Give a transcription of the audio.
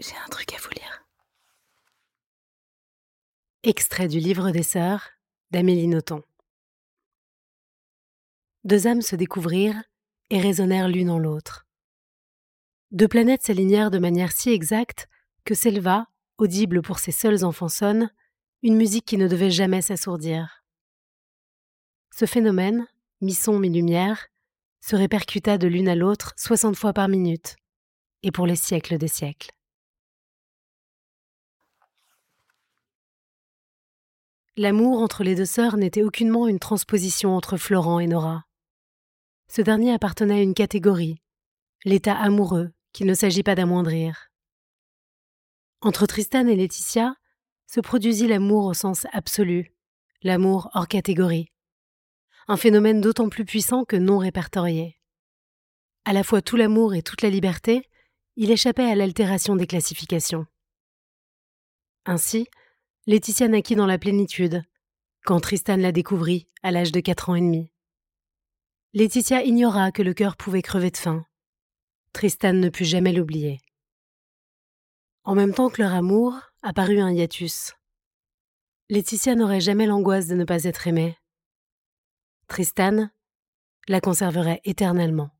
J'ai un truc à vous lire. Extrait du livre des sœurs d'Amélie Nothomb. Deux âmes se découvrirent et résonnèrent l'une en l'autre. Deux planètes s'alignèrent de manière si exacte que s'éleva, audible pour ses seuls enfants sonnes, une musique qui ne devait jamais s'assourdir. Ce phénomène, mi-son, mi-lumière, se répercuta de l'une à l'autre soixante fois par minute, et pour les siècles des siècles. L'amour entre les deux sœurs n'était aucunement une transposition entre Florent et Nora. Ce dernier appartenait à une catégorie, l'état amoureux, qu'il ne s'agit pas d'amoindrir. Entre Tristan et Laetitia se produisit l'amour au sens absolu, l'amour hors catégorie. Un phénomène d'autant plus puissant que non répertorié. À la fois tout l'amour et toute la liberté, il échappait à l'altération des classifications. Ainsi, Laetitia naquit dans la plénitude, quand Tristan la découvrit à l'âge de quatre ans et demi. Laetitia ignora que le cœur pouvait crever de faim. Tristan ne put jamais l'oublier. En même temps que leur amour, apparut un hiatus. Laetitia n'aurait jamais l'angoisse de ne pas être aimée. Tristan la conserverait éternellement.